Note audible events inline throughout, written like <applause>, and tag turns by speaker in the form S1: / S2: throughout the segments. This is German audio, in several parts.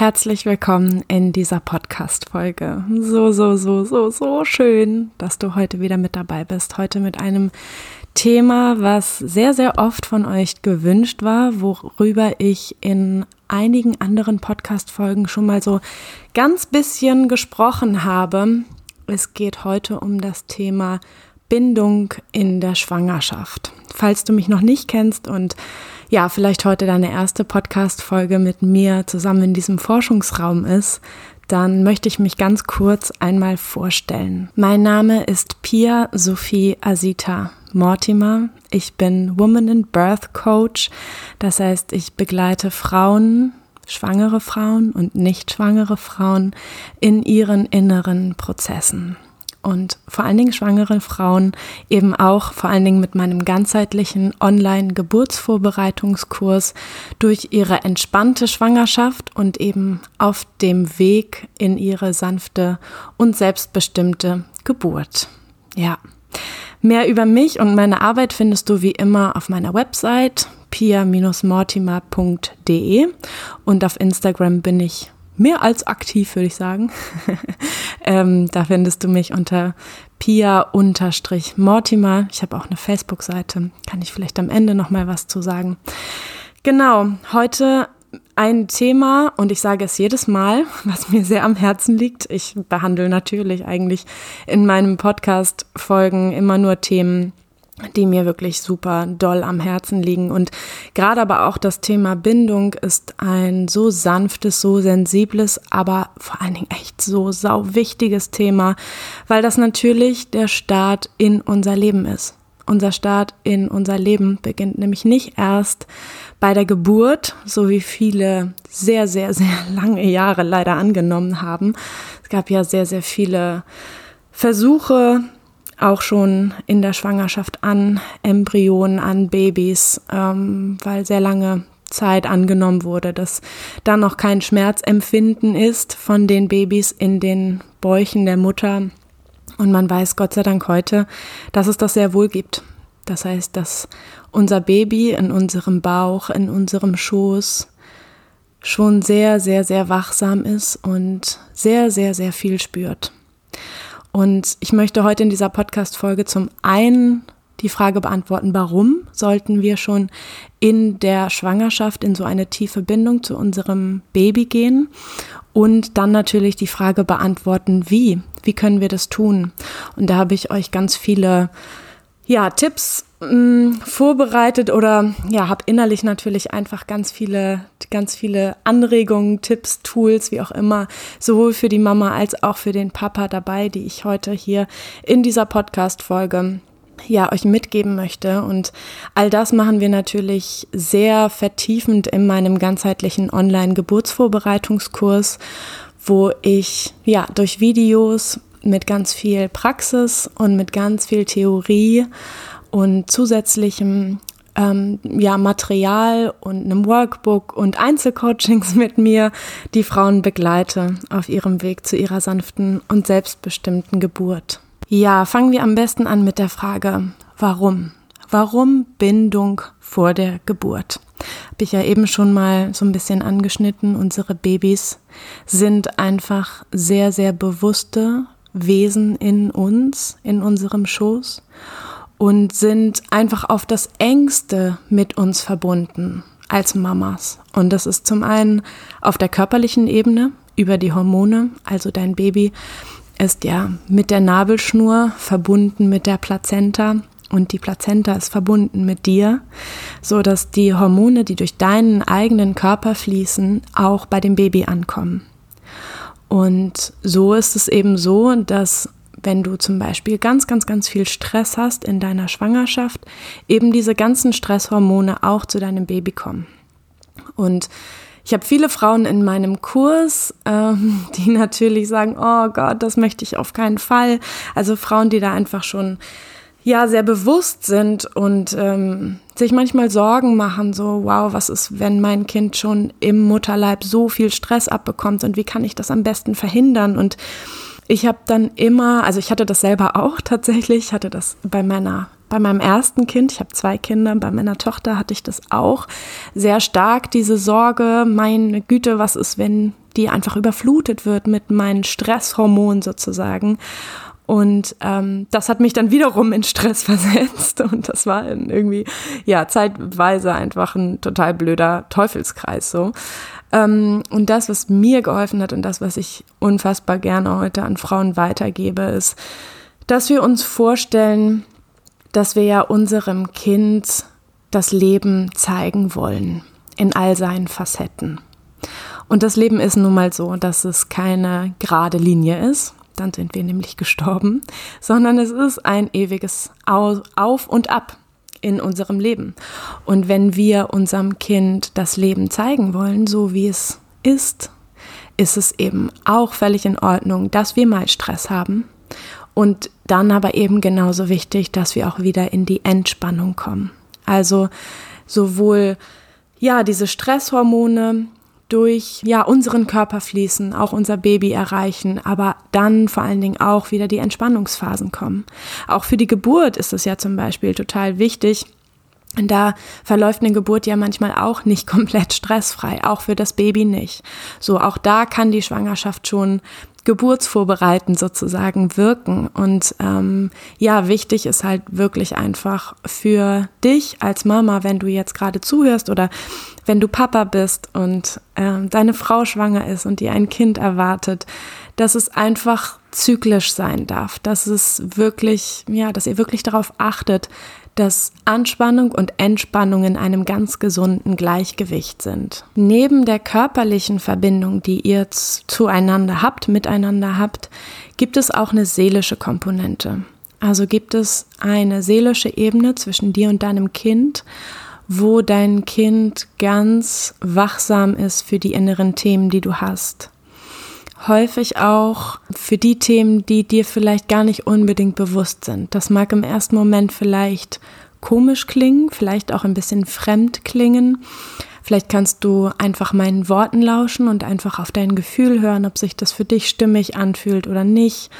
S1: Herzlich willkommen in dieser Podcast-Folge. So, so, so, so, so schön, dass du heute wieder mit dabei bist. Heute mit einem Thema, was sehr, sehr oft von euch gewünscht war, worüber ich in einigen anderen Podcast-Folgen schon mal so ganz bisschen gesprochen habe. Es geht heute um das Thema Bindung in der Schwangerschaft. Falls du mich noch nicht kennst und ja, vielleicht heute deine erste Podcast-Folge mit mir zusammen in diesem Forschungsraum ist, dann möchte ich mich ganz kurz einmal vorstellen. Mein Name ist Pia Sophie Asita Mortimer. Ich bin Woman in Birth Coach. Das heißt, ich begleite Frauen, schwangere Frauen und nicht schwangere Frauen in ihren inneren Prozessen und vor allen Dingen schwangere Frauen eben auch vor allen Dingen mit meinem ganzheitlichen Online-Geburtsvorbereitungskurs durch ihre entspannte Schwangerschaft und eben auf dem Weg in ihre sanfte und selbstbestimmte Geburt. Ja. Mehr über mich und meine Arbeit findest du wie immer auf meiner Website pia-mortimer.de und auf Instagram bin ich mehr als aktiv, würde ich sagen. <laughs> ähm, da findest du mich unter pia-mortimer. Ich habe auch eine Facebook-Seite. Kann ich vielleicht am Ende noch mal was zu sagen. Genau, heute ein Thema, und ich sage es jedes Mal, <laughs> was mir sehr am Herzen liegt. Ich behandle natürlich eigentlich in meinem Podcast-Folgen immer nur Themen, die mir wirklich super doll am Herzen liegen. Und gerade aber auch das Thema Bindung ist ein so sanftes, so sensibles, aber vor allen Dingen echt so sau wichtiges Thema, weil das natürlich der Start in unser Leben ist. Unser Start in unser Leben beginnt nämlich nicht erst bei der Geburt, so wie viele sehr, sehr, sehr <laughs> lange Jahre leider angenommen haben. Es gab ja sehr, sehr viele Versuche, auch schon in der Schwangerschaft an Embryonen, an Babys, ähm, weil sehr lange Zeit angenommen wurde, dass da noch kein Schmerzempfinden ist von den Babys in den Bäuchen der Mutter. Und man weiß Gott sei Dank heute, dass es das sehr wohl gibt. Das heißt, dass unser Baby in unserem Bauch, in unserem Schoß schon sehr, sehr, sehr wachsam ist und sehr, sehr, sehr viel spürt. Und ich möchte heute in dieser Podcast-Folge zum einen die Frage beantworten, warum sollten wir schon in der Schwangerschaft in so eine tiefe Bindung zu unserem Baby gehen? Und dann natürlich die Frage beantworten, wie? Wie können wir das tun? Und da habe ich euch ganz viele ja, Tipps mh, mm, vorbereitet oder ja, habe innerlich natürlich einfach ganz viele, ganz viele Anregungen, Tipps, Tools, wie auch immer, sowohl für die Mama als auch für den Papa dabei, die ich heute hier in dieser Podcast-Folge ja, euch mitgeben möchte. Und all das machen wir natürlich sehr vertiefend in meinem ganzheitlichen Online-Geburtsvorbereitungskurs, wo ich ja durch Videos mit ganz viel Praxis und mit ganz viel Theorie und zusätzlichem ähm, ja, Material und einem Workbook und Einzelcoachings mit mir die Frauen begleite auf ihrem Weg zu ihrer sanften und selbstbestimmten Geburt. Ja, fangen wir am besten an mit der Frage, warum? Warum Bindung vor der Geburt? Habe ich ja eben schon mal so ein bisschen angeschnitten. Unsere Babys sind einfach sehr, sehr bewusste, Wesen in uns, in unserem Schoß und sind einfach auf das engste mit uns verbunden als Mamas. Und das ist zum einen auf der körperlichen Ebene über die Hormone, also dein Baby ist ja mit der Nabelschnur verbunden mit der Plazenta und die Plazenta ist verbunden mit dir, so dass die Hormone, die durch deinen eigenen Körper fließen, auch bei dem Baby ankommen. Und so ist es eben so, dass wenn du zum Beispiel ganz, ganz, ganz viel Stress hast in deiner Schwangerschaft, eben diese ganzen Stresshormone auch zu deinem Baby kommen. Und ich habe viele Frauen in meinem Kurs, ähm, <laughs> die natürlich sagen, oh Gott, das möchte ich auf keinen Fall. Also Frauen, die da einfach schon ja sehr bewusst sind und ähm, sich manchmal Sorgen machen, so wow, was ist, wenn mein Kind schon im Mutterleib so viel Stress abbekommt und wie kann ich das am besten verhindern? Und ich habe dann immer, also ich hatte das selber auch <laughs> tatsächlich, ich hatte das bei meiner bei meinem ersten Kind, ich habe zwei Kinder, bei meiner Tochter hatte ich das auch sehr stark, diese Sorge, meine Güte, was ist, wenn die einfach überflutet wird mit meinen Stresshormonen sozusagen. Und ähm, das hat mich dann wiederum in Stress <laughs> versetzt. Und das war irgendwie, ja, zeitweise einfach ein total blöder Teufelskreis so. Ähm, und das, was mir geholfen hat und das, was ich unfassbar gerne heute an Frauen weitergebe, ist, dass wir uns vorstellen, dass wir ja unserem Kind das Leben zeigen wollen in all seinen Facetten. Und das Leben ist nun mal so, dass es keine gerade Linie ist, dann sind wir nämlich gestorben, sondern es ist ein ewiges Auf und Ab in unserem Leben. Und wenn wir unserem Kind das Leben zeigen wollen, so wie es ist, ist es eben auch völlig in Ordnung, dass wir mal Stress haben. Und dann aber eben genauso wichtig, dass wir auch wieder in die Entspannung kommen. Also sowohl ja, diese Stresshormone durch ja unseren Körper fließen, auch unser Baby erreichen, aber dann vor allen Dingen auch wieder die Entspannungsphasen kommen. Auch für die Geburt ist es ja zum Beispiel total wichtig. Da verläuft eine Geburt ja manchmal auch nicht <laughs> komplett stressfrei, auch für das Baby nicht. So, auch da kann die Schwangerschaft schon geburtsvorbereitend sozusagen wirken. Und ähm, ja, wichtig ist halt wirklich einfach für dich als Mama, wenn du jetzt gerade zuhörst oder wenn du Papa bist und ähm, deine Frau schwanger ist und dir ein Kind erwartet, dass es einfach zyklisch sein darf, dass es wirklich, ja, dass ihr wirklich darauf achtet, dass Anspannung und Entspannung in einem ganz gesunden Gleichgewicht sind. Neben der körperlichen Verbindung, die ihr zueinander habt, miteinander habt, gibt es auch eine seelische Komponente. Also gibt es eine seelische Ebene zwischen dir und deinem Kind, wo dein Kind ganz wachsam ist für die inneren Themen, die du hast häufig auch für die Themen, die dir vielleicht gar nicht unbedingt bewusst sind. Das mag im ersten Moment vielleicht komisch klingen, vielleicht auch ein bisschen fremd klingen. Vielleicht kannst du einfach meinen Worten lauschen und einfach auf dein Gefühl hören, ob sich das für dich stimmig anfühlt oder nicht.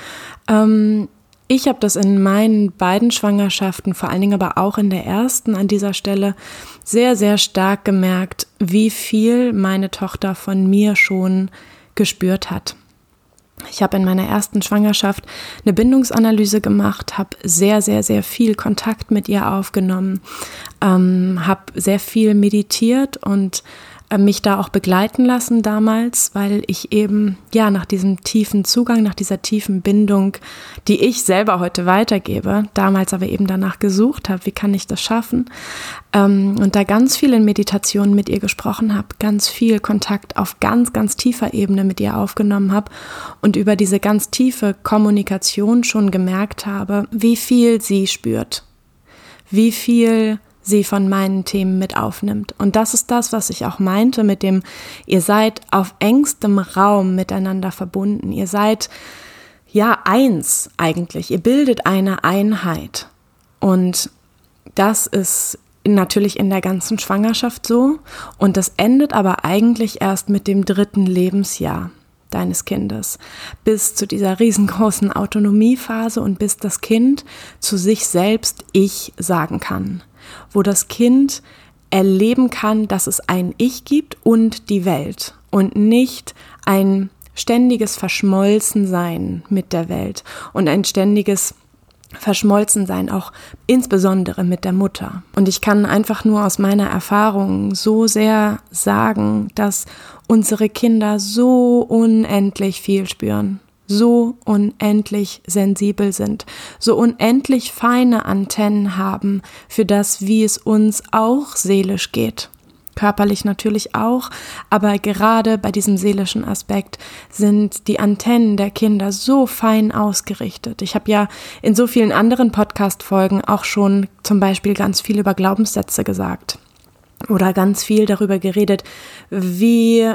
S1: Ähm, ich habe das in meinen beiden Schwangerschaften, vor allen Dingen aber auch in der ersten an dieser Stelle, sehr, sehr stark gemerkt, wie viel meine Tochter von mir schon gespürt hat. Ich habe in meiner ersten Schwangerschaft eine Bindungsanalyse gemacht, habe sehr, sehr, sehr viel Kontakt mit ihr aufgenommen, ähm, habe sehr viel meditiert und mich da auch begleiten lassen damals, weil ich eben ja nach diesem tiefen Zugang, nach dieser tiefen Bindung, die ich selber heute weitergebe, damals aber eben danach gesucht habe, wie kann ich das schaffen ähm, und da ganz viel in Meditation mit ihr gesprochen habe, ganz viel Kontakt auf ganz, ganz tiefer Ebene mit ihr aufgenommen habe und über diese ganz tiefe Kommunikation schon gemerkt habe, wie viel sie spürt, wie viel sie von meinen Themen mit aufnimmt. Und das ist das, was ich auch meinte mit dem, ihr seid auf engstem Raum miteinander verbunden. Ihr seid ja eins eigentlich. Ihr bildet eine Einheit. Und das ist natürlich in der ganzen Schwangerschaft so. Und das endet aber eigentlich erst mit dem dritten Lebensjahr deines Kindes, bis zu dieser riesengroßen Autonomiephase und bis das Kind zu sich selbst Ich sagen kann wo das Kind erleben kann, dass es ein Ich gibt und die Welt und nicht ein ständiges Verschmolzensein mit der Welt und ein ständiges Verschmolzensein, auch insbesondere mit der Mutter. Und ich kann einfach nur aus meiner Erfahrung so sehr sagen, dass unsere Kinder so unendlich viel spüren so unendlich sensibel sind, so unendlich feine Antennen haben für das, wie es uns auch seelisch geht. Körperlich natürlich auch, aber gerade bei diesem seelischen Aspekt sind die Antennen der Kinder so fein ausgerichtet. Ich habe ja in so vielen anderen Podcast-Folgen auch schon zum Beispiel ganz viel über Glaubenssätze gesagt oder ganz viel darüber geredet, wie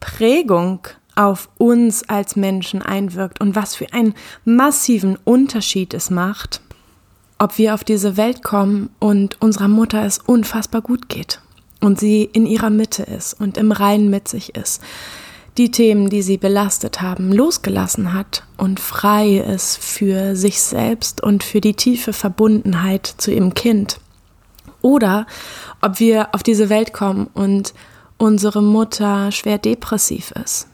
S1: Prägung auf uns als Menschen einwirkt und was für einen massiven Unterschied es macht, ob wir auf diese Welt kommen und unserer Mutter es unfassbar gut geht und sie in ihrer Mitte ist und im Reinen mit sich ist, die Themen, die sie belastet haben, losgelassen hat und frei ist für sich selbst und für die tiefe Verbundenheit zu ihrem Kind. Oder ob wir auf diese Welt kommen und unsere Mutter schwer depressiv ist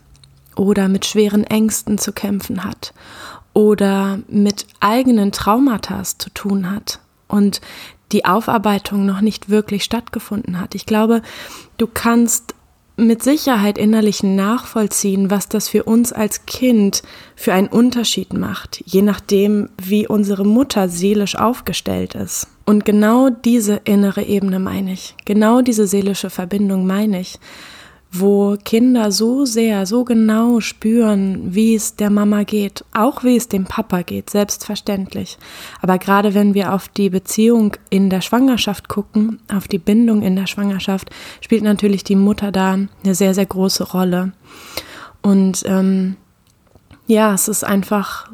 S1: oder mit schweren Ängsten zu kämpfen hat oder mit eigenen Traumata zu tun hat und die Aufarbeitung noch nicht wirklich stattgefunden hat. Ich glaube, du kannst mit Sicherheit innerlich nachvollziehen, was das für uns als Kind für einen Unterschied macht, je nachdem, wie unsere Mutter seelisch aufgestellt ist. Und genau diese innere Ebene meine ich, genau diese seelische Verbindung meine ich, wo Kinder so sehr, so genau spüren, wie es der Mama geht, auch wie es dem Papa geht, selbstverständlich. Aber gerade wenn wir auf die Beziehung in der Schwangerschaft gucken, auf die Bindung in der Schwangerschaft, spielt natürlich die Mutter da eine sehr, sehr große Rolle. Und ähm, ja, es ist einfach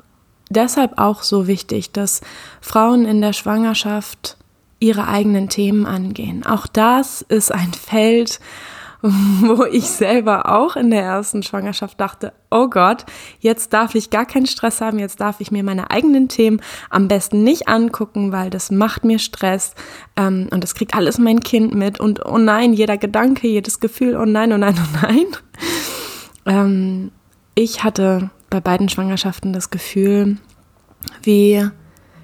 S1: deshalb auch so wichtig, dass Frauen in der Schwangerschaft ihre eigenen Themen angehen. Auch das ist ein Feld, <laughs> wo ich selber auch in der ersten Schwangerschaft dachte, oh Gott, jetzt darf ich gar keinen Stress haben, jetzt darf ich mir meine eigenen Themen am besten nicht angucken, weil das macht mir Stress ähm, und das kriegt alles mein Kind mit und oh nein, jeder Gedanke, jedes Gefühl, oh nein, oh nein, oh nein. <laughs> Ähm, ich hatte bei beiden Schwangerschaften das Gefühl, wie,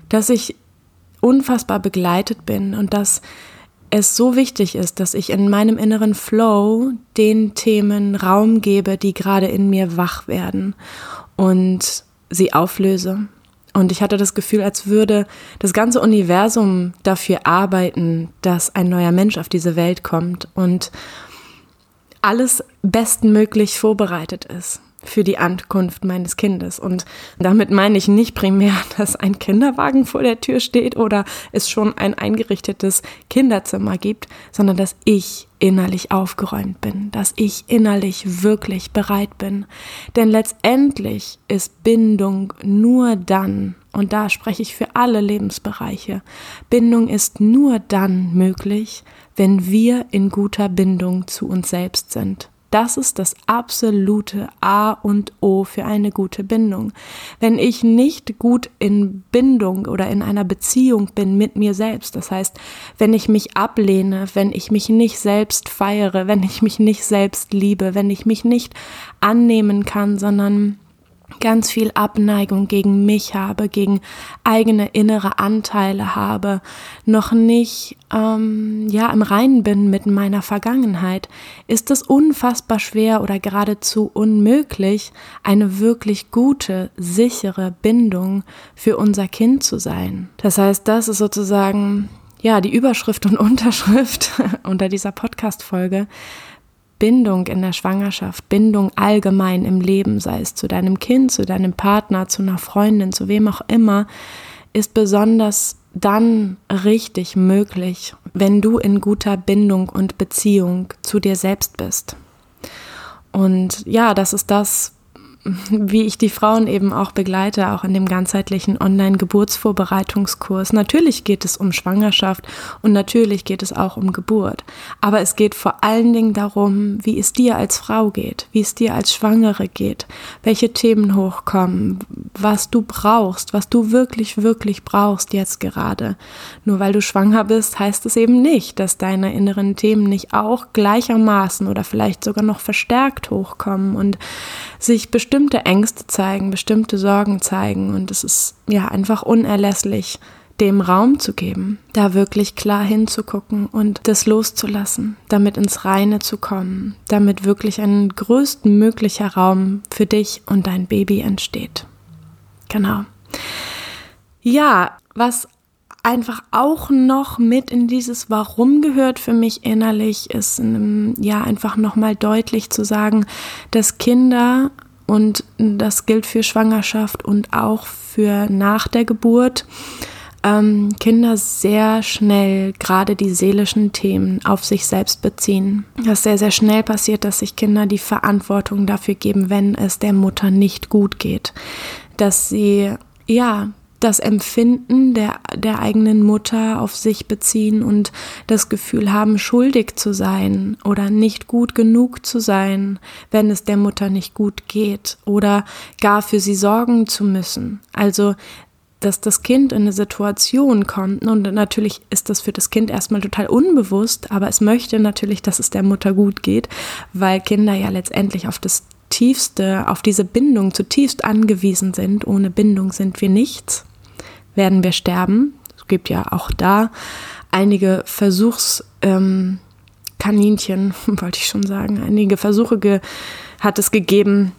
S1: dass ich unfassbar begleitet bin und dass es so wichtig ist, dass ich in meinem inneren Flow den Themen Raum gebe, die gerade in mir wach werden und sie auflöse. Und ich hatte das Gefühl, als würde das ganze Universum dafür arbeiten, dass ein neuer Mensch auf diese Welt kommt und alles bestmöglich vorbereitet ist für die Ankunft meines Kindes. Und damit meine ich nicht primär, <laughs> dass ein Kinderwagen vor der Tür steht oder es schon ein eingerichtetes Kinderzimmer gibt, sondern dass ich innerlich aufgeräumt bin, dass ich innerlich wirklich bereit bin. Denn letztendlich ist Bindung nur dann, und da spreche ich für alle Lebensbereiche, Bindung ist nur dann möglich, wenn wir in guter Bindung zu uns selbst sind. Das ist das absolute A und O für eine gute Bindung. Wenn ich nicht gut in Bindung oder in einer Beziehung bin mit mir selbst, das heißt, wenn ich mich ablehne, wenn ich mich nicht selbst feiere, wenn ich mich nicht selbst liebe, wenn ich mich nicht annehmen kann, sondern ganz viel Abneigung gegen mich habe, gegen eigene innere Anteile habe, noch nicht ähm, ja im Reinen bin mit meiner Vergangenheit, ist es unfassbar schwer oder geradezu unmöglich, eine wirklich gute, sichere Bindung für unser Kind zu sein. Das heißt, das ist sozusagen ja die Überschrift und <laughs> Unterschrift unter dieser Podcast-Folge Bindung in der Schwangerschaft, Bindung allgemein im Leben, sei es zu deinem Kind, zu deinem Partner, zu einer Freundin, zu wem auch immer, ist besonders dann richtig möglich, wenn du in guter Bindung und Beziehung zu dir selbst bist. Und ja, das ist das, wie ich die Frauen eben auch begleite, auch in dem ganzheitlichen Online-Geburtsvorbereitungskurs. Natürlich geht es um Schwangerschaft und natürlich geht es auch um Geburt. Aber es geht vor allen Dingen darum, wie es dir als Frau geht, wie es dir als Schwangere geht, welche Themen hochkommen, was du brauchst, was du wirklich, wirklich brauchst jetzt gerade. Nur weil du schwanger bist, heißt es eben nicht, dass deine inneren Themen nicht auch gleichermaßen oder vielleicht sogar noch verstärkt hochkommen und sich bestimmte Ängste zeigen, bestimmte Sorgen zeigen. Und es ist ja einfach unerlässlich, dem Raum zu geben, da wirklich klar hinzugucken und das loszulassen, damit ins Reine zu kommen, damit wirklich ein größtmöglicher Raum für dich und dein Baby entsteht. Genau. Ja, was einfach auch noch mit in dieses Warum gehört für mich innerlich, ist ja einfach nochmal deutlich zu sagen, dass Kinder und das gilt für Schwangerschaft und auch für nach der Geburt, ähm, Kinder sehr schnell gerade die seelischen Themen auf sich selbst beziehen. Das sehr, sehr schnell passiert, dass sich Kinder die Verantwortung dafür geben, wenn es der Mutter nicht gut geht. Dass sie, ja, das Empfinden der, der eigenen Mutter auf sich beziehen und das Gefühl haben, schuldig zu sein oder nicht gut genug zu sein, wenn es der Mutter nicht gut geht oder gar für sie sorgen zu müssen. Also dass das Kind in eine Situation kommt und natürlich ist das für das Kind erstmal total unbewusst, aber es möchte natürlich, dass es der Mutter gut geht, weil Kinder ja letztendlich auf das tiefste, auf diese Bindung zutiefst angewiesen sind. Ohne Bindung sind wir nichts, werden wir sterben. Es gibt ja auch da einige Versuchskaninchen, ähm, <laughs> wollte ich schon sagen, einige Versuche hat es gegeben,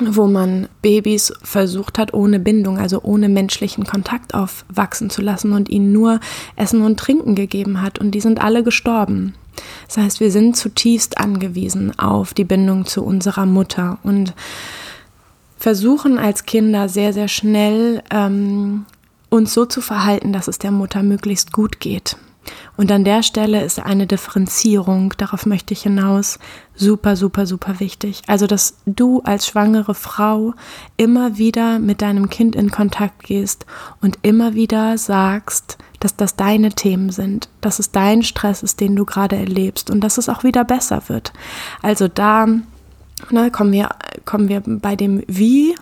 S1: wo man Babys versucht hat, ohne Bindung, also ohne menschlichen Kontakt aufwachsen zu lassen und ihnen nur Essen und Trinken gegeben hat. Und die sind alle gestorben. Das heißt, wir sind zutiefst angewiesen auf die Bindung zu unserer Mutter und versuchen als Kinder sehr, sehr schnell ähm, uns so zu verhalten, dass es der Mutter möglichst gut geht. Und an der Stelle ist eine Differenzierung, darauf möchte ich hinaus, super, super, super wichtig. Also, dass du als schwangere Frau immer wieder mit deinem Kind in Kontakt gehst und immer wieder sagst, dass das deine Themen sind, dass es dein Stress ist, den du gerade erlebst und dass es auch wieder besser wird. Also da na, kommen, wir, kommen wir bei dem Wie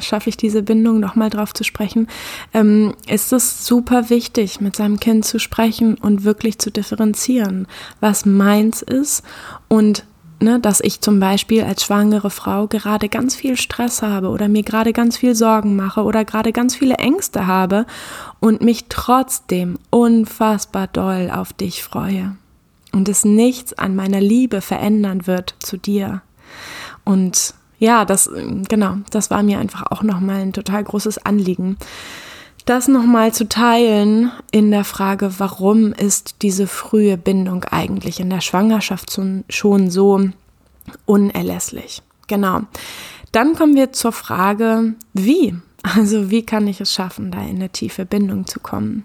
S1: schaffe ich diese Bindung, nochmal drauf zu sprechen, ähm, ist es super wichtig, mit seinem Kind zu sprechen und wirklich zu differenzieren, was meins ist und ne, dass ich zum Beispiel als schwangere Frau gerade ganz viel Stress habe oder mir gerade ganz viel Sorgen mache oder gerade ganz viele Ängste habe und mich trotzdem unfassbar doll auf dich freue und es nichts an meiner Liebe verändern wird zu dir. Und ja, das, genau, das war mir einfach auch nochmal ein total großes Anliegen. Das nochmal zu teilen in der Frage, warum ist diese frühe Bindung eigentlich in der Schwangerschaft schon so unerlässlich? Genau. Dann kommen wir zur Frage, wie also wie kann ich es schaffen, da in eine tiefe Bindung zu kommen?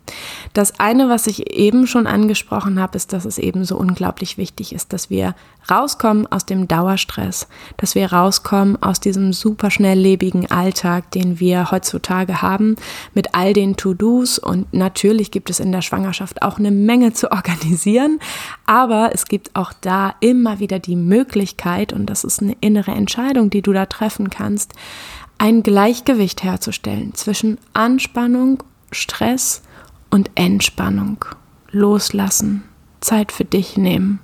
S1: Das eine, was ich eben schon angesprochen habe, ist, dass es eben so unglaublich wichtig ist, dass wir rauskommen aus dem Dauerstress, dass wir rauskommen aus diesem super schnelllebigen Alltag, den wir heutzutage haben, mit all den To-Dos. Und natürlich gibt es in der Schwangerschaft auch eine Menge zu organisieren, aber es gibt auch da immer wieder die Möglichkeit, und das ist eine innere Entscheidung, die du da treffen kannst, ein Gleichgewicht herzustellen zwischen Anspannung, Stress und Entspannung. Loslassen, Zeit für dich nehmen.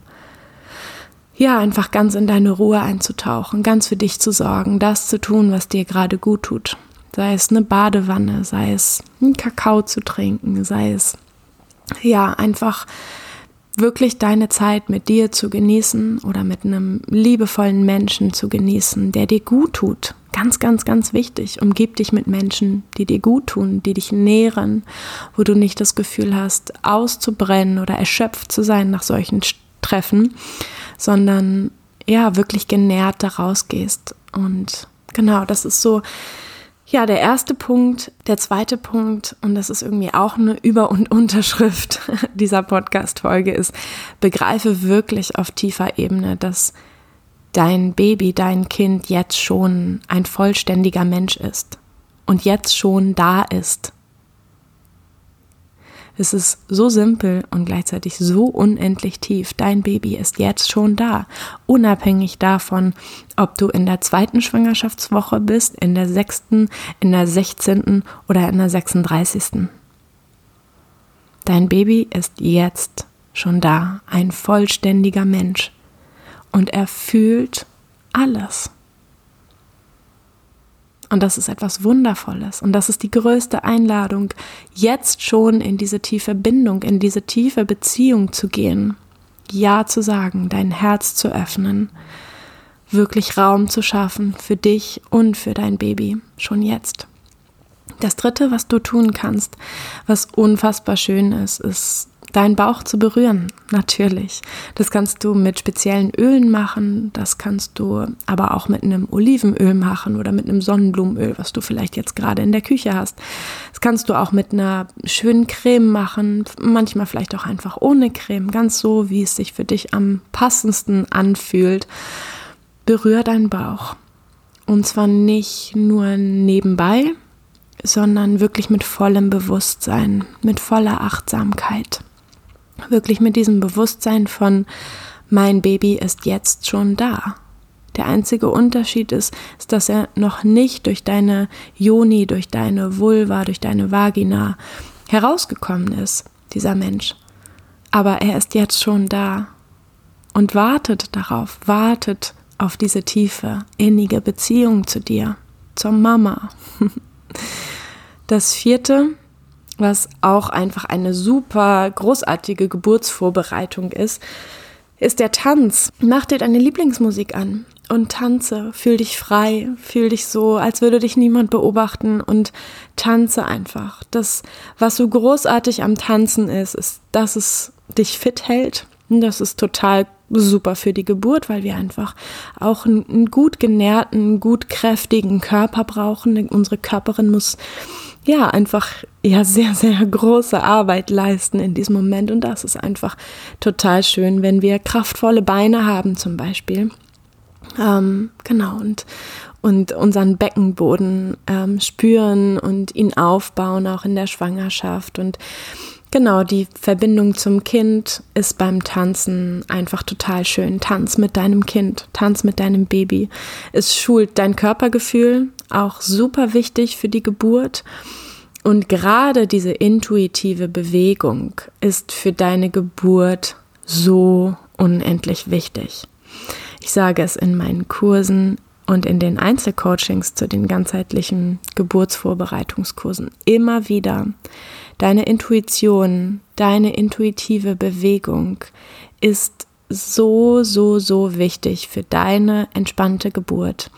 S1: Ja, einfach ganz in deine Ruhe einzutauchen, ganz für dich zu sorgen, das zu tun, was dir gerade gut tut. Sei es eine Badewanne, sei es einen Kakao zu trinken, sei es ja einfach wirklich deine Zeit mit dir zu genießen oder mit einem liebevollen Menschen zu genießen, der dir gut tut. Ganz, ganz, ganz wichtig. Umgib dich mit Menschen, die dir gut tun, die dich nähren, wo du nicht das Gefühl hast, auszubrennen oder erschöpft zu sein nach solchen Treffen, sondern ja, wirklich genährt daraus gehst. Und genau, das ist so ja, der erste Punkt, der zweite Punkt, und das ist irgendwie auch eine Über- und Unterschrift <laughs> dieser Podcast-Folge, ist, begreife wirklich auf tiefer Ebene, dass dein Baby, dein Kind jetzt schon ein vollständiger Mensch ist und jetzt schon da ist es ist so simpel und gleichzeitig so unendlich tief. Dein Baby ist jetzt schon da, unabhängig davon, ob du in der zweiten Schwangerschaftswoche bist, in der sechsten, in der sechzehnten oder in der sechsunddreißigsten. Dein Baby ist jetzt schon da, ein vollständiger Mensch. Und er fühlt alles. Und das ist etwas Wundervolles. Und das ist die größte Einladung, jetzt schon in diese tiefe Bindung, in diese tiefe Beziehung zu gehen. Ja zu sagen, dein Herz zu öffnen, wirklich Raum zu schaffen für dich und für dein Baby, schon jetzt. Das Dritte, was du tun kannst, was unfassbar schön ist, ist deinen Bauch zu berühren, natürlich. Das kannst du mit speziellen Ölen machen, das kannst du aber auch mit einem Olivenöl machen oder mit einem Sonnenblumenöl, was du vielleicht jetzt gerade in der Küche hast. Das kannst du auch mit einer schönen Creme machen, manchmal vielleicht auch einfach ohne Creme, ganz so, wie es sich für dich am passendsten anfühlt. Berühr deinen Bauch. Und zwar nicht nur nebenbei, sondern wirklich mit vollem Bewusstsein, mit voller Achtsamkeit. Wirklich mit diesem Bewusstsein von, mein Baby ist jetzt schon da. Der einzige Unterschied ist, ist, dass er noch nicht durch deine Joni, durch deine Vulva, durch deine Vagina herausgekommen ist, dieser Mensch. Aber er ist jetzt schon da und wartet darauf, wartet auf diese tiefe, innige Beziehung zu dir, zur Mama. <laughs> Das vierte, was auch einfach eine super großartige Geburtsvorbereitung ist, ist der Tanz. Mach dir deine Lieblingsmusik an und tanze. Fühl dich frei, fühl dich so, als würde dich niemand beobachten und tanze einfach. Das, was so großartig am Tanzen ist, ist, dass es dich fit hält. Das ist total super für die Geburt, weil wir einfach auch einen gut genährten, gut kräftigen Körper brauchen. Unsere Körperin muss ja, einfach ja sehr, sehr große Arbeit leisten in diesem Moment. Und das ist einfach total schön, wenn wir kraftvolle Beine haben zum Beispiel. Ähm, genau, und, und unseren Beckenboden ähm, spüren und ihn aufbauen, auch in der Schwangerschaft. Und genau, die Verbindung zum Kind ist beim Tanzen einfach total schön. Tanz mit deinem Kind, Tanz mit deinem Baby. Es schult dein Körpergefühl, auch super wichtig für die Geburt. Und gerade diese intuitive Bewegung ist für deine Geburt so unendlich wichtig. Ich sage es in meinen Kursen und in den Einzelcoachings zu den ganzheitlichen Geburtsvorbereitungskursen immer wieder. Deine Intuition, deine intuitive Bewegung ist so, so, so wichtig für deine entspannte Geburt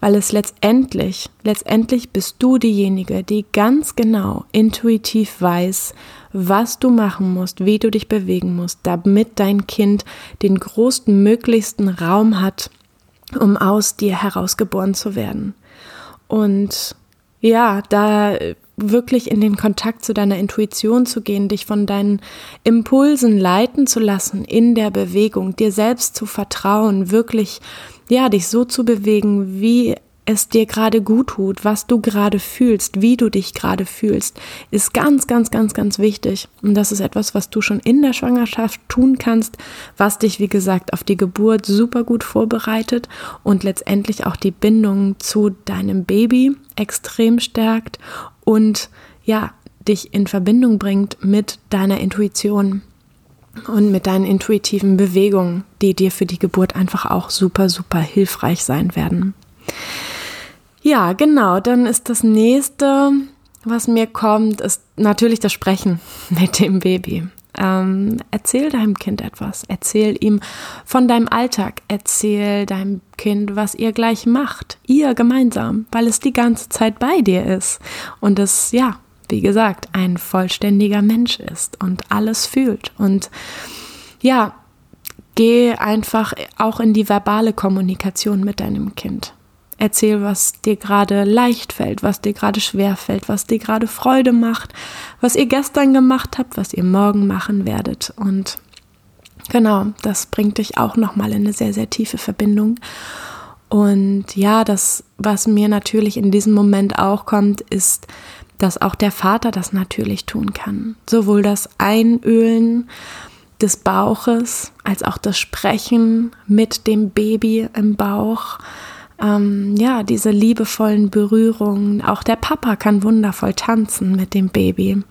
S1: weil es letztendlich, letztendlich bist du diejenige, die ganz genau intuitiv weiß, was du machen musst, wie du dich bewegen musst, damit dein Kind den größten möglichsten Raum hat, um aus dir herausgeboren zu werden. Und ja, da wirklich in den Kontakt zu deiner Intuition zu gehen, dich von deinen Impulsen leiten zu lassen in der Bewegung, dir selbst zu vertrauen, wirklich ja, dich so zu bewegen, wie es dir gerade gut tut, was du gerade fühlst, wie du dich gerade fühlst, ist ganz, ganz, ganz, ganz wichtig. Und das ist etwas, was du schon in der Schwangerschaft tun kannst, was dich, wie gesagt, auf die Geburt super gut vorbereitet und letztendlich auch die Bindung zu deinem Baby extrem stärkt und ja, dich in Verbindung bringt mit deiner Intuition und mit deinen intuitiven Bewegungen, die dir für die Geburt einfach auch super, super hilfreich sein werden. Ja, genau, dann ist das nächste, was mir kommt, ist natürlich das Sprechen <laughs> mit dem Baby. Ähm, erzähl deinem Kind etwas. Erzähl ihm von deinem Alltag. Erzähl deinem Kind, was ihr gleich macht. Ihr gemeinsam, weil es die ganze Zeit bei dir ist. Und es, ja, wie gesagt, ein vollständiger Mensch ist und alles fühlt. Und ja, geh einfach auch in die verbale Kommunikation mit deinem Kind. Erzähl, was dir gerade leicht fällt, was dir gerade schwer fällt, was dir gerade Freude macht, was ihr gestern gemacht habt, was ihr morgen machen werdet. Und genau, das bringt dich auch nochmal in eine sehr, sehr tiefe Verbindung. Und ja, das, was mir natürlich in diesem Moment auch kommt, ist, dass auch der Vater das natürlich tun kann. Sowohl das Einölen des Bauches als auch das Sprechen mit dem Baby im Bauch ähm, ja, diese liebevollen Berührungen. Auch der Papa kann wundervoll tanzen mit dem Baby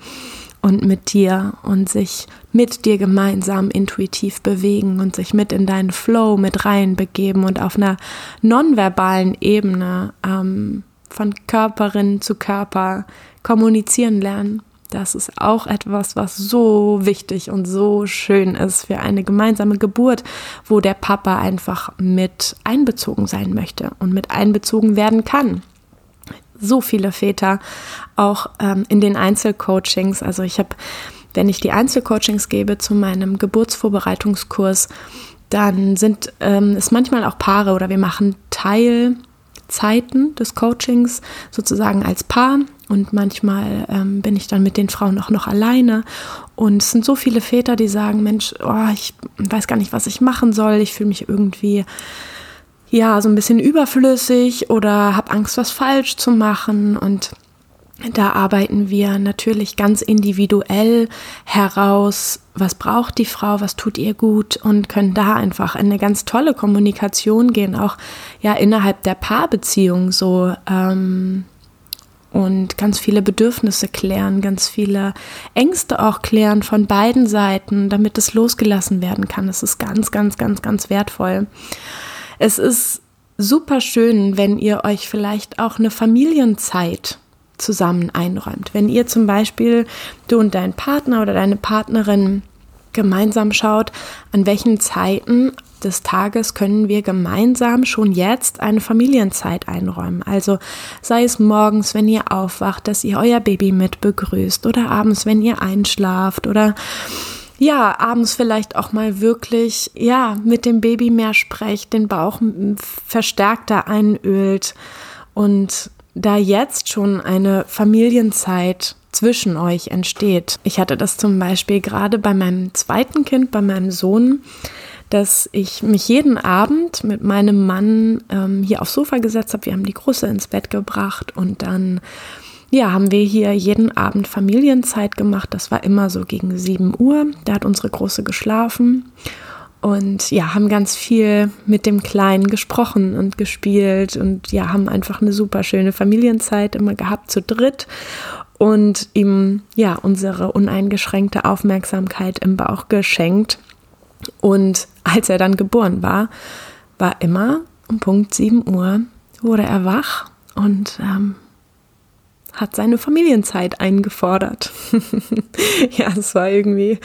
S1: und mit dir und sich mit dir gemeinsam intuitiv bewegen und sich mit in deinen Flow mit reinbegeben und auf einer nonverbalen Ebene ähm, von Körperin zu Körper kommunizieren lernen. Das ist auch etwas, was so wichtig und so schön ist für eine gemeinsame Geburt, wo der Papa einfach mit einbezogen sein möchte und mit einbezogen werden kann. So viele Väter auch ähm, in den Einzelcoachings. Also ich habe, wenn ich die Einzelcoachings gebe zu meinem Geburtsvorbereitungskurs, dann sind ähm, es manchmal auch Paare oder wir machen Teilzeiten des Coachings sozusagen als Paar und manchmal ähm, bin ich dann mit den Frauen auch noch alleine. Und es sind so viele Väter, die sagen, Mensch, oh, ich weiß gar nicht, was ich machen soll. Ich fühle mich irgendwie ja so ein bisschen überflüssig oder habe Angst, was falsch zu machen. Und da arbeiten wir natürlich ganz individuell heraus, was braucht die Frau, was tut ihr gut und können da einfach in eine ganz tolle Kommunikation gehen, auch ja innerhalb der Paarbeziehung so. Ähm, und ganz viele Bedürfnisse klären, ganz viele Ängste auch klären von beiden Seiten, damit es losgelassen werden kann. Das ist ganz, ganz, ganz, ganz wertvoll. es ist super schön, wenn ihr euch vielleicht auch eine Familienzeit zusammen einräumt. Wenn ihr zum Beispiel, du und dein Partner oder deine Partnerin gemeinsam schaut, an welchen Zeiten des Tages können wir gemeinsam schon jetzt eine Familienzeit einräumen. Also sei es morgens, wenn ihr aufwacht, dass ihr euer Baby mit begrüßt oder abends, wenn ihr einschlaft oder ja, abends vielleicht auch mal wirklich, ja, mit dem Baby mehr sprecht, den Bauch verstärkter einölt und da jetzt schon eine Familienzeit zwischen euch entsteht. Ich hatte das zum Beispiel gerade bei meinem zweiten Kind, bei meinem Sohn, dass ich mich jeden Abend mit meinem Mann ähm, hier aufs Sofa gesetzt habe. Wir haben die Große ins Bett gebracht und dann ja, haben wir hier jeden Abend Familienzeit gemacht. Das war immer so gegen 7 Uhr. Da hat unsere Große geschlafen. Und ja, haben ganz viel mit dem Kleinen gesprochen und gespielt und ja, haben einfach eine super schöne Familienzeit immer gehabt zu dritt und ihm ja unsere uneingeschränkte Aufmerksamkeit im Bauch geschenkt. Und als er dann geboren war, war immer um Punkt 7 Uhr wurde er wach und ähm, hat seine Familienzeit eingefordert. <laughs> ja, es war irgendwie,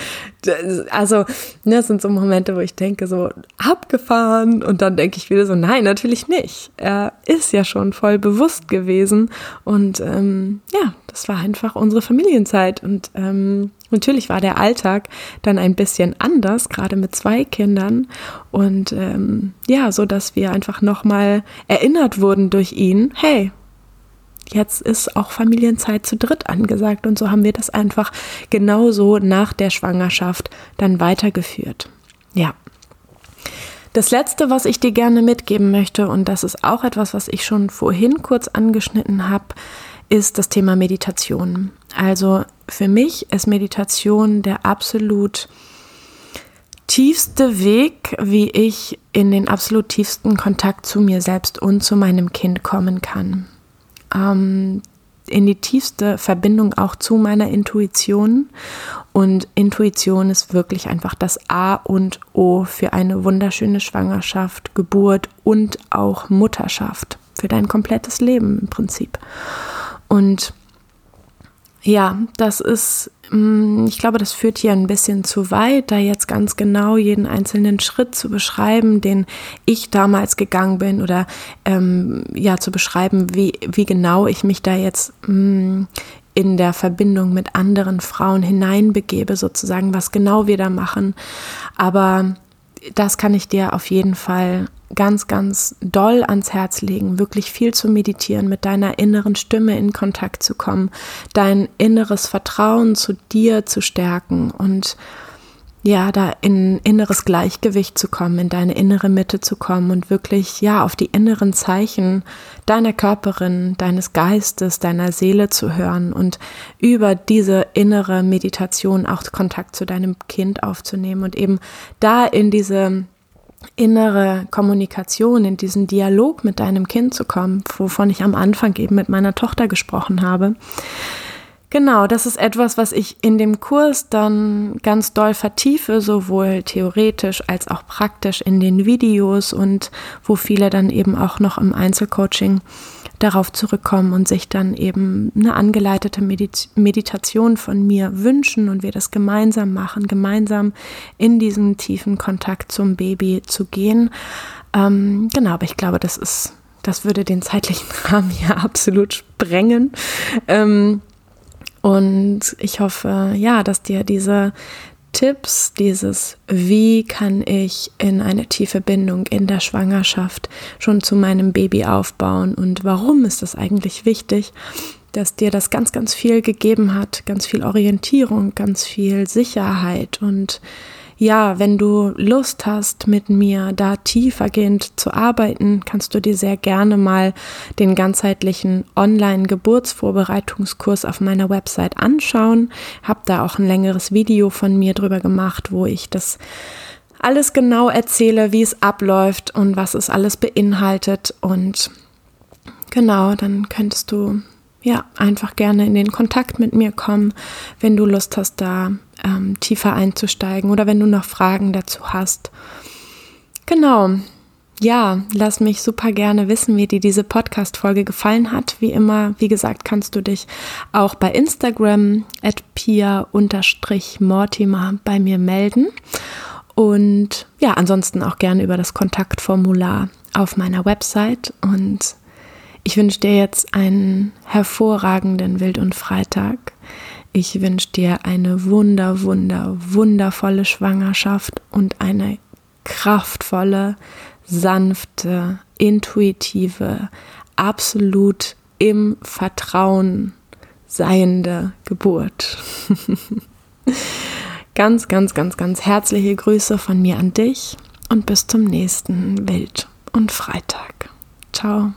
S1: also, ne, das sind so Momente, wo ich denke, so abgefahren und dann denke ich wieder so, nein, natürlich nicht. Er ist ja schon voll bewusst gewesen und ähm, ja, das war einfach unsere Familienzeit und ähm, natürlich war der Alltag dann ein bisschen anders, gerade mit zwei Kindern und ähm, ja, so dass wir einfach nochmal erinnert wurden durch ihn, hey, jetzt ist auch Familienzeit zu dritt angesagt. Und so haben wir das einfach genauso nach der Schwangerschaft dann weitergeführt. Ja. Das Letzte, was ich dir gerne mitgeben möchte, und das ist auch etwas, was ich schon vorhin kurz angeschnitten habe, ist das Thema Meditation. Also für mich ist Meditation der absolut tiefste Weg, wie ich in den absolut tiefsten Kontakt zu mir selbst und zu meinem Kind kommen kann ähm, in die tiefste Verbindung auch zu meiner Intuition. Und Intuition ist wirklich einfach das A und O für eine wunderschöne Schwangerschaft, Geburt und auch Mutterschaft, für dein komplettes Leben im Prinzip. Und ja, das ist, ich glaube, das führt hier ein bisschen zu weit, da jetzt ganz genau jeden einzelnen Schritt zu beschreiben, den ich damals gegangen bin oder ähm, ja zu beschreiben, wie, wie genau ich mich da jetzt mh, mm, in der Verbindung mit anderen Frauen hineinbegebe, sozusagen, was genau wir da machen. Aber das kann ich dir auf jeden Fall ganz, ganz doll ans Herz legen, wirklich viel zu meditieren, mit deiner inneren Stimme in Kontakt zu kommen, dein inneres Vertrauen zu dir zu stärken und ja, da in inneres Gleichgewicht zu kommen, in deine innere Mitte zu kommen und wirklich, ja, auf die inneren Zeichen deiner Körperin, deines Geistes, deiner Seele zu hören und über diese innere Meditation auch Kontakt zu deinem Kind aufzunehmen und eben da in diese innere Kommunikation, in diesen Dialog mit deinem Kind zu kommen, wovon ich am Anfang eben mit meiner Tochter gesprochen habe. Genau, das ist etwas, was ich in dem Kurs dann ganz doll vertiefe, sowohl theoretisch als auch praktisch in den Videos und wo viele dann eben auch noch im Einzelcoaching darauf zurückkommen und sich dann eben eine angeleitete Medit Meditation von mir wünschen und wir das gemeinsam machen, gemeinsam in diesen tiefen Kontakt zum Baby zu gehen. Ähm, genau, aber ich glaube, das ist, das würde den zeitlichen <laughs> Rahmen hier absolut sprengen. Ähm, und ich hoffe, ja, dass dir diese Tipps, dieses Wie kann ich in eine tiefe Bindung in der Schwangerschaft schon zu meinem Baby aufbauen und warum ist das eigentlich wichtig, dass dir das ganz, ganz viel gegeben hat, ganz viel Orientierung, ganz viel Sicherheit und ja, wenn du Lust hast, mit mir da tiefergehend zu arbeiten, kannst du dir sehr gerne mal den ganzheitlichen Online-Geburtsvorbereitungskurs auf meiner Website anschauen. Hab da auch ein längeres Video von mir drüber gemacht, wo ich das alles genau erzähle, wie es abläuft und was es alles beinhaltet. Und genau, dann könntest du ja einfach gerne in den Kontakt mit mir kommen, wenn du Lust hast, da ähm, tiefer einzusteigen oder wenn du noch Fragen dazu hast. Genau. ja, lass mich super gerne wissen, wie dir diese Podcast-Folge gefallen hat. Wie immer, wie gesagt, kannst du dich auch bei Instagram at pia-mortimer bei mir melden. Und ja, ansonsten auch gerne über das Kontaktformular auf meiner Website. Und ich wünsche dir jetzt einen hervorragenden Wild- und Freitag. Ich wünsche dir eine wunder, wunder, wundervolle Schwangerschaft und eine kraftvolle, sanfte, intuitive, absolut im Vertrauen seiende Geburt. <laughs> ganz, ganz, ganz, ganz herzliche Grüße von mir an dich und bis zum nächsten Wild und Freitag. Ciao.